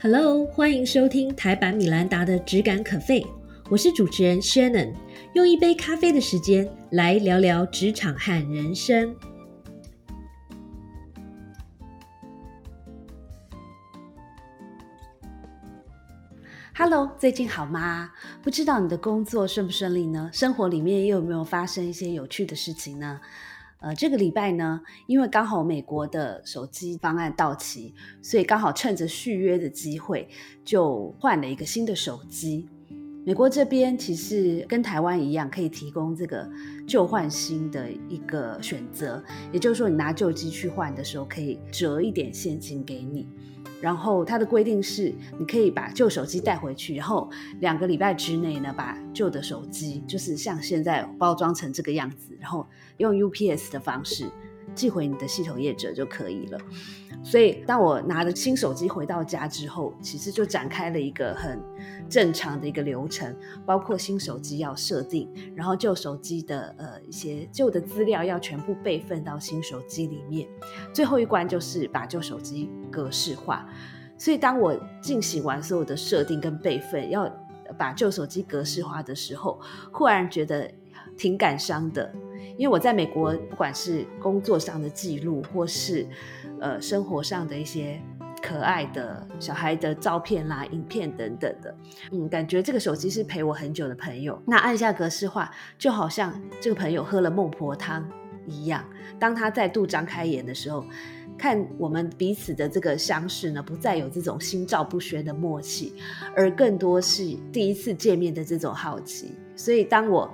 Hello，欢迎收听台版米兰达的质感可废，我是主持人 Shannon，用一杯咖啡的时间来聊聊职场和人生。Hello，最近好吗？不知道你的工作顺不顺利呢？生活里面又有没有发生一些有趣的事情呢？呃，这个礼拜呢，因为刚好美国的手机方案到期，所以刚好趁着续约的机会，就换了一个新的手机。美国这边其实跟台湾一样，可以提供这个旧换新的一个选择，也就是说，你拿旧机去换的时候，可以折一点现金给你。然后它的规定是，你可以把旧手机带回去，然后两个礼拜之内呢，把旧的手机，就是像现在包装成这个样子，然后用 UPS 的方式。寄回你的系统业者就可以了。所以，当我拿着新手机回到家之后，其实就展开了一个很正常的一个流程，包括新手机要设定，然后旧手机的呃一些旧的资料要全部备份到新手机里面。最后一关就是把旧手机格式化。所以，当我进行完所有的设定跟备份，要把旧手机格式化的时候，忽然觉得挺感伤的。因为我在美国，不管是工作上的记录，或是呃生活上的一些可爱的小孩的照片啦、影片等等的，嗯，感觉这个手机是陪我很久的朋友。那按下格式化，就好像这个朋友喝了孟婆汤一样。当他再度张开眼的时候，看我们彼此的这个相识呢，不再有这种心照不宣的默契，而更多是第一次见面的这种好奇。所以当我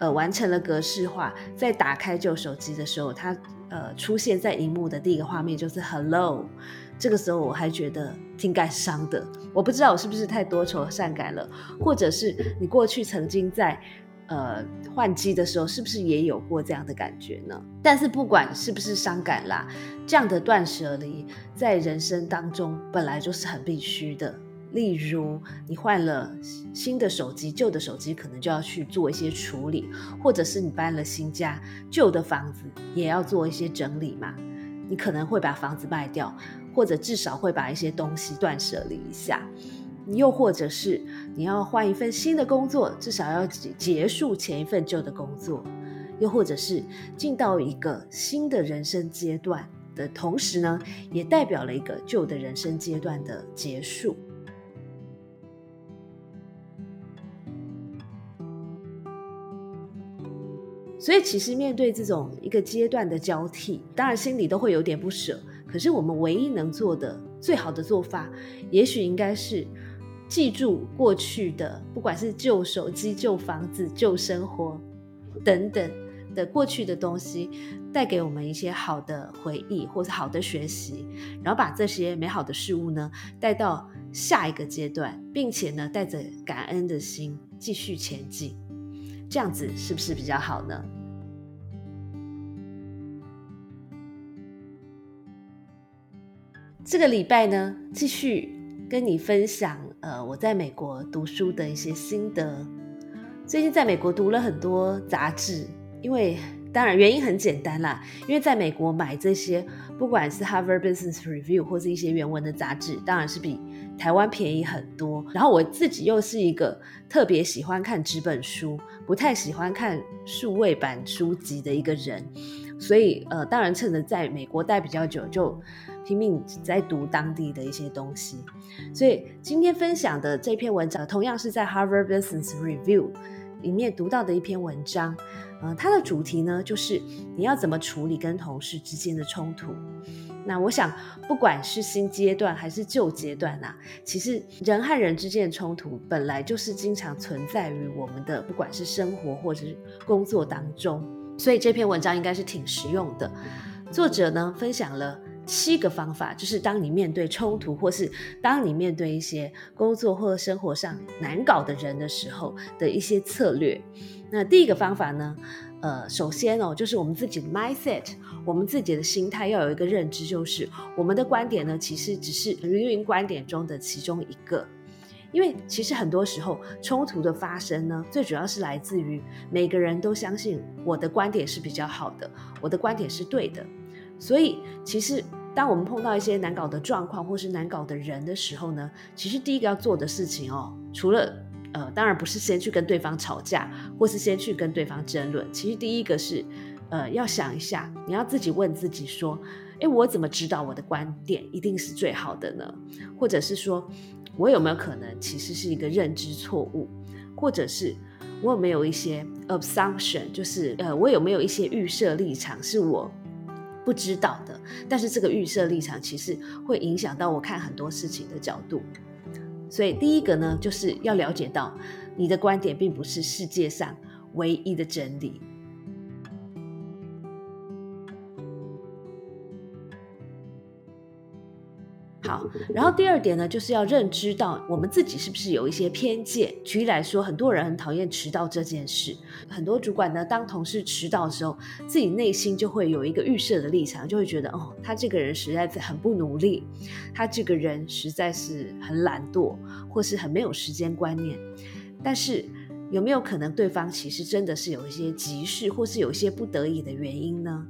呃，完成了格式化，在打开旧手机的时候，它呃出现在荧幕的第一个画面就是 Hello。这个时候我还觉得挺感伤的。我不知道我是不是太多愁善感了，或者是你过去曾经在呃换机的时候，是不是也有过这样的感觉呢？但是不管是不是伤感啦，这样的断舍离在人生当中本来就是很必须的。例如，你换了新的手机，旧的手机可能就要去做一些处理，或者是你搬了新家，旧的房子也要做一些整理嘛。你可能会把房子卖掉，或者至少会把一些东西断舍离一下。又或者是你要换一份新的工作，至少要结束前一份旧的工作。又或者是进到一个新的人生阶段的同时呢，也代表了一个旧的人生阶段的结束。所以，其实面对这种一个阶段的交替，当然心里都会有点不舍。可是，我们唯一能做的、最好的做法，也许应该是记住过去的，不管是旧手机、旧房子、旧生活等等的过去的东西，带给我们一些好的回忆或者好的学习，然后把这些美好的事物呢带到下一个阶段，并且呢带着感恩的心继续前进。这样子是不是比较好呢？这个礼拜呢，继续跟你分享，呃，我在美国读书的一些心得。最近在美国读了很多杂志，因为当然原因很简单啦，因为在美国买这些，不管是 Harvard Business Review 或是一些原文的杂志，当然是比台湾便宜很多。然后我自己又是一个特别喜欢看纸本书。不太喜欢看数位版书籍的一个人，所以呃，当然趁着在美国待比较久，就拼命在读当地的一些东西。所以今天分享的这篇文章，同样是在 Harvard Business Review 里面读到的一篇文章。嗯，它的主题呢，就是你要怎么处理跟同事之间的冲突。那我想，不管是新阶段还是旧阶段啊，其实人和人之间的冲突本来就是经常存在于我们的不管是生活或者是工作当中，所以这篇文章应该是挺实用的。作者呢分享了七个方法，就是当你面对冲突，或是当你面对一些工作或生活上难搞的人的时候的一些策略。那第一个方法呢？呃，首先哦，就是我们自己的 mindset，我们自己的心态要有一个认知，就是我们的观点呢，其实只是芸芸观点中的其中一个。因为其实很多时候冲突的发生呢，最主要是来自于每个人都相信我的观点是比较好的，我的观点是对的。所以其实当我们碰到一些难搞的状况或是难搞的人的时候呢，其实第一个要做的事情哦，除了呃，当然不是先去跟对方吵架，或是先去跟对方争论。其实第一个是，呃，要想一下，你要自己问自己说，诶，我怎么知道我的观点一定是最好的呢？或者是说，我有没有可能其实是一个认知错误？或者是我有没有一些 assumption，就是呃，我有没有一些预设立场是我不知道的？但是这个预设立场其实会影响到我看很多事情的角度。所以第一个呢，就是要了解到你的观点并不是世界上唯一的真理。好，然后第二点呢，就是要认知到我们自己是不是有一些偏见。举例来说，很多人很讨厌迟到这件事，很多主管呢，当同事迟到的时候，自己内心就会有一个预设的立场，就会觉得哦，他这个人实在是很不努力，他这个人实在是很懒惰，或是很没有时间观念。但是有没有可能对方其实真的是有一些急事，或是有一些不得已的原因呢？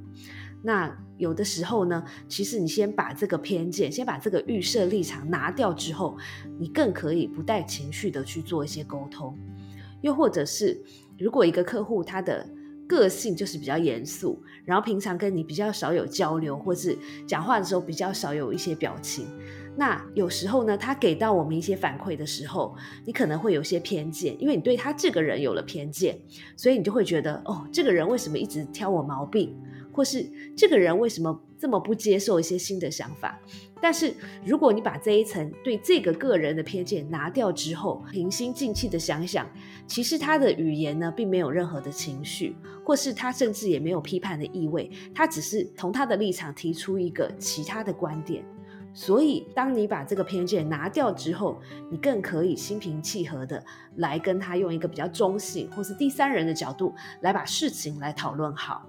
那有的时候呢，其实你先把这个偏见，先把这个预设立场拿掉之后，你更可以不带情绪的去做一些沟通。又或者是，如果一个客户他的个性就是比较严肃，然后平常跟你比较少有交流，或是讲话的时候比较少有一些表情，那有时候呢，他给到我们一些反馈的时候，你可能会有些偏见，因为你对他这个人有了偏见，所以你就会觉得，哦，这个人为什么一直挑我毛病？或是这个人为什么这么不接受一些新的想法？但是如果你把这一层对这个个人的偏见拿掉之后，平心静气的想想，其实他的语言呢，并没有任何的情绪，或是他甚至也没有批判的意味，他只是从他的立场提出一个其他的观点。所以，当你把这个偏见拿掉之后，你更可以心平气和的来跟他用一个比较中性或是第三人的角度来把事情来讨论好。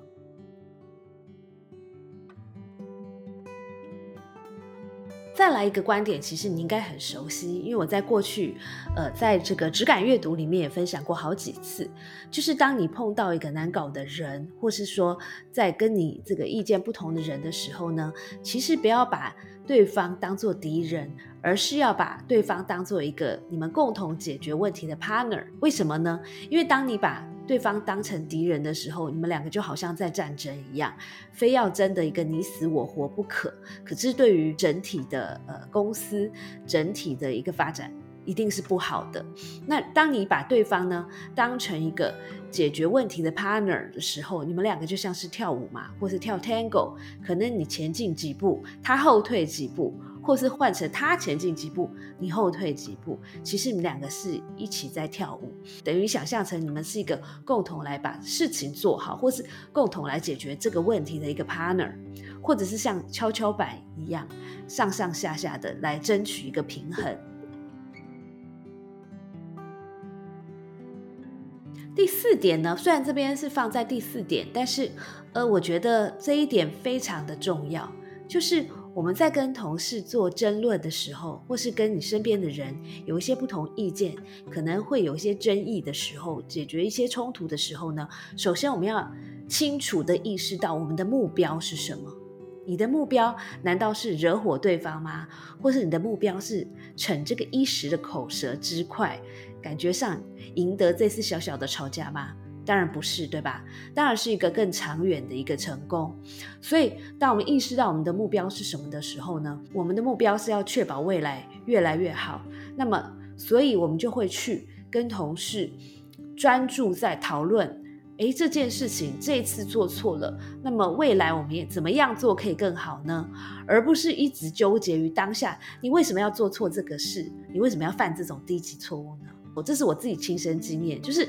再来一个观点，其实你应该很熟悉，因为我在过去，呃，在这个质感阅读里面也分享过好几次。就是当你碰到一个难搞的人，或是说在跟你这个意见不同的人的时候呢，其实不要把对方当做敌人，而是要把对方当做一个你们共同解决问题的 partner。为什么呢？因为当你把对方当成敌人的时候，你们两个就好像在战争一样，非要争得一个你死我活不可。可是对于整体的呃公司整体的一个发展，一定是不好的。那当你把对方呢当成一个解决问题的 partner 的时候，你们两个就像是跳舞嘛，或是跳 tango，可能你前进几步，他后退几步。或是换成他前进几步，你后退几步，其实你们两个是一起在跳舞，等于想象成你们是一个共同来把事情做好，或是共同来解决这个问题的一个 partner，或者是像跷跷板一样上上下下的来争取一个平衡。第四点呢，虽然这边是放在第四点，但是呃，我觉得这一点非常的重要，就是。我们在跟同事做争论的时候，或是跟你身边的人有一些不同意见，可能会有一些争议的时候，解决一些冲突的时候呢，首先我们要清楚的意识到我们的目标是什么。你的目标难道是惹火对方吗？或是你的目标是逞这个一时的口舌之快，感觉上赢得这次小小的吵架吗？当然不是，对吧？当然是一个更长远的一个成功。所以，当我们意识到我们的目标是什么的时候呢？我们的目标是要确保未来越来越好。那么，所以我们就会去跟同事专注在讨论：诶，这件事情这一次做错了，那么未来我们也怎么样做可以更好呢？而不是一直纠结于当下，你为什么要做错这个事？你为什么要犯这种低级错误呢？我这是我自己亲身经验，就是。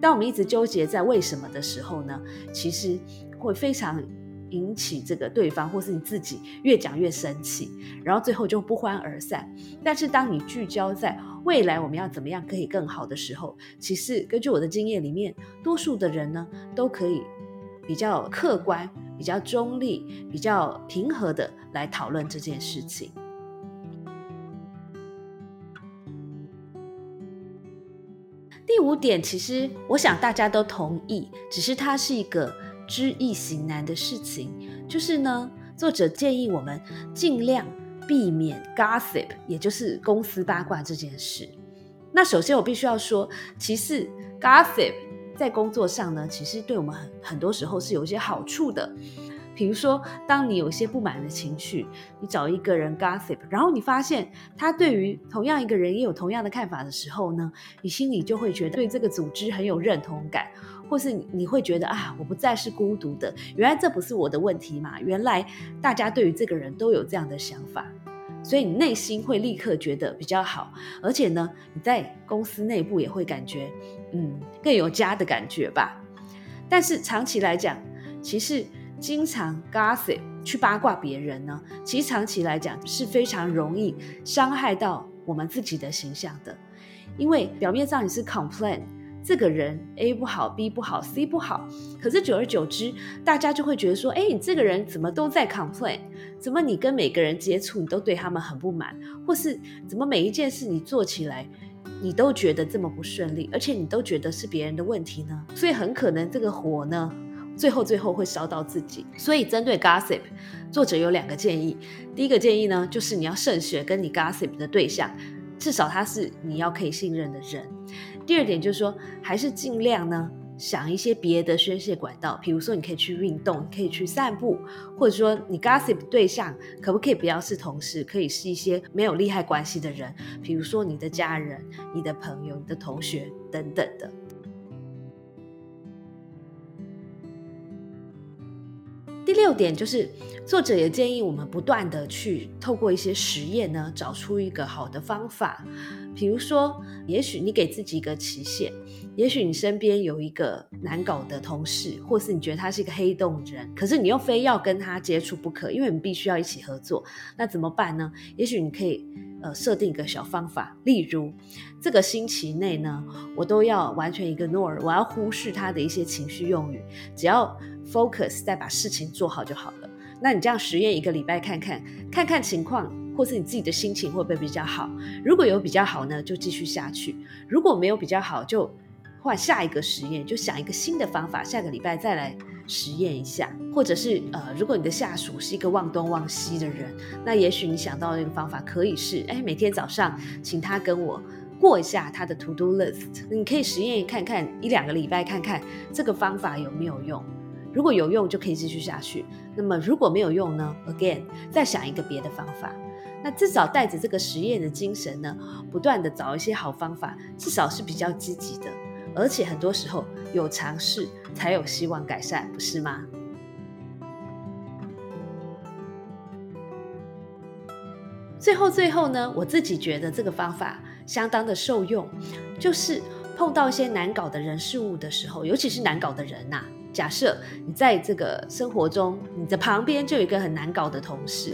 当我们一直纠结在为什么的时候呢，其实会非常引起这个对方或是你自己越讲越生气，然后最后就不欢而散。但是当你聚焦在未来我们要怎么样可以更好的时候，其实根据我的经验里面，多数的人呢都可以比较客观、比较中立、比较平和的来讨论这件事情。第五点，其实我想大家都同意，只是它是一个知易行难的事情。就是呢，作者建议我们尽量避免 gossip，也就是公司八卦这件事。那首先我必须要说，其实 gossip 在工作上呢，其实对我们很很多时候是有一些好处的。比如说，当你有些不满的情绪，你找一个人 gossip，然后你发现他对于同样一个人也有同样的看法的时候呢，你心里就会觉得对这个组织很有认同感，或是你会觉得啊，我不再是孤独的，原来这不是我的问题嘛，原来大家对于这个人都有这样的想法，所以你内心会立刻觉得比较好，而且呢，你在公司内部也会感觉嗯更有家的感觉吧。但是长期来讲，其实。经常 gossip 去八卦别人呢，其实长期来讲是非常容易伤害到我们自己的形象的。因为表面上你是 complain 这个人 A 不好，B 不好，C 不好，可是久而久之，大家就会觉得说，哎，你这个人怎么都在 complain？怎么你跟每个人接触，你都对他们很不满？或是怎么每一件事你做起来，你都觉得这么不顺利，而且你都觉得是别人的问题呢？所以很可能这个火呢。最后，最后会烧到自己。所以，针对 gossip，作者有两个建议。第一个建议呢，就是你要慎选跟你 gossip 的对象，至少他是你要可以信任的人。第二点就是说，还是尽量呢想一些别的宣泄管道，比如说你可以去运动，可以去散步，或者说你 gossip 对象可不可以不要是同事，可以是一些没有利害关系的人，比如说你的家人、你的朋友、你的同学等等的。第六点就是，作者也建议我们不断的去透过一些实验呢，找出一个好的方法。比如说，也许你给自己一个期限，也许你身边有一个难搞的同事，或是你觉得他是一个黑洞人，可是你又非要跟他接触不可，因为你必须要一起合作，那怎么办呢？也许你可以。呃，设定一个小方法，例如这个星期内呢，我都要完全 ignore，我要忽视他的一些情绪用语，只要 focus 再把事情做好就好了。那你这样实验一个礼拜看看，看看情况，或是你自己的心情会不会比较好？如果有比较好呢，就继续下去；如果没有比较好，就换下一个实验，就想一个新的方法，下个礼拜再来。实验一下，或者是呃，如果你的下属是一个忘东忘西的人，那也许你想到的一个方法可以是，哎，每天早上请他跟我过一下他的 to do list。你可以实验看看一两个礼拜，看看这个方法有没有用。如果有用，就可以继续下去。那么如果没有用呢？Again，再想一个别的方法。那至少带着这个实验的精神呢，不断的找一些好方法，至少是比较积极的。而且很多时候有尝试才有希望改善，不是吗？最后最后呢，我自己觉得这个方法相当的受用，就是碰到一些难搞的人事物的时候，尤其是难搞的人呐。假设你在这个生活中，你的旁边就有一个很难搞的同事。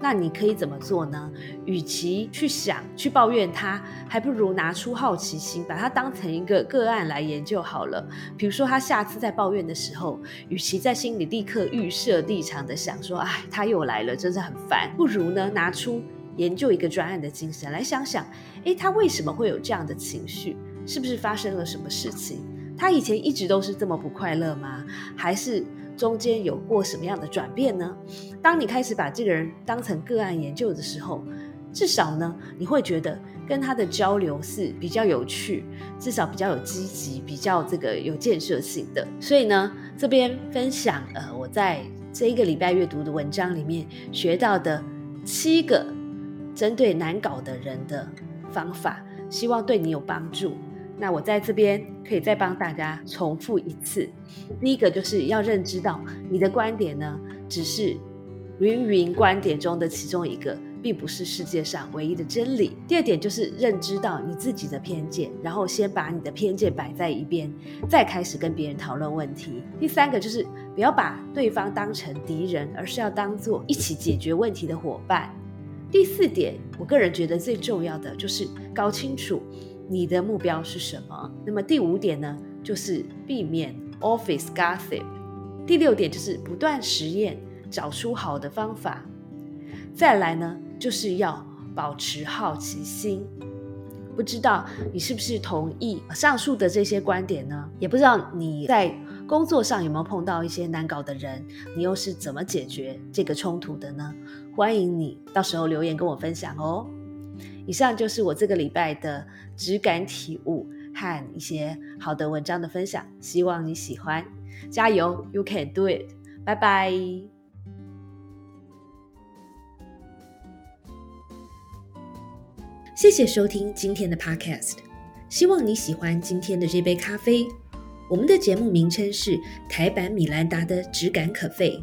那你可以怎么做呢？与其去想、去抱怨他，还不如拿出好奇心，把他当成一个个案来研究好了。比如说，他下次在抱怨的时候，与其在心里立刻预设立场的想说：“哎，他又来了，真是很烦。”不如呢，拿出研究一个专案的精神来想想：哎，他为什么会有这样的情绪？是不是发生了什么事情？他以前一直都是这么不快乐吗？还是？中间有过什么样的转变呢？当你开始把这个人当成个案研究的时候，至少呢，你会觉得跟他的交流是比较有趣，至少比较有积极，比较这个有建设性的。所以呢，这边分享呃，我在这一个礼拜阅读的文章里面学到的七个针对难搞的人的方法，希望对你有帮助。那我在这边可以再帮大家重复一次。第一个就是要认知到你的观点呢，只是芸芸观点中的其中一个，并不是世界上唯一的真理。第二点就是认知到你自己的偏见，然后先把你的偏见摆在一边，再开始跟别人讨论问题。第三个就是不要把对方当成敌人，而是要当做一起解决问题的伙伴。第四点，我个人觉得最重要的就是搞清楚。你的目标是什么？那么第五点呢，就是避免 office gossip。第六点就是不断实验，找出好的方法。再来呢，就是要保持好奇心。不知道你是不是同意上述的这些观点呢？也不知道你在工作上有没有碰到一些难搞的人？你又是怎么解决这个冲突的呢？欢迎你到时候留言跟我分享哦。以上就是我这个礼拜的直感体悟和一些好的文章的分享，希望你喜欢。加油，You can do it！拜拜。谢谢收听今天的 Podcast，希望你喜欢今天的这杯咖啡。我们的节目名称是台版米兰达的质感可废，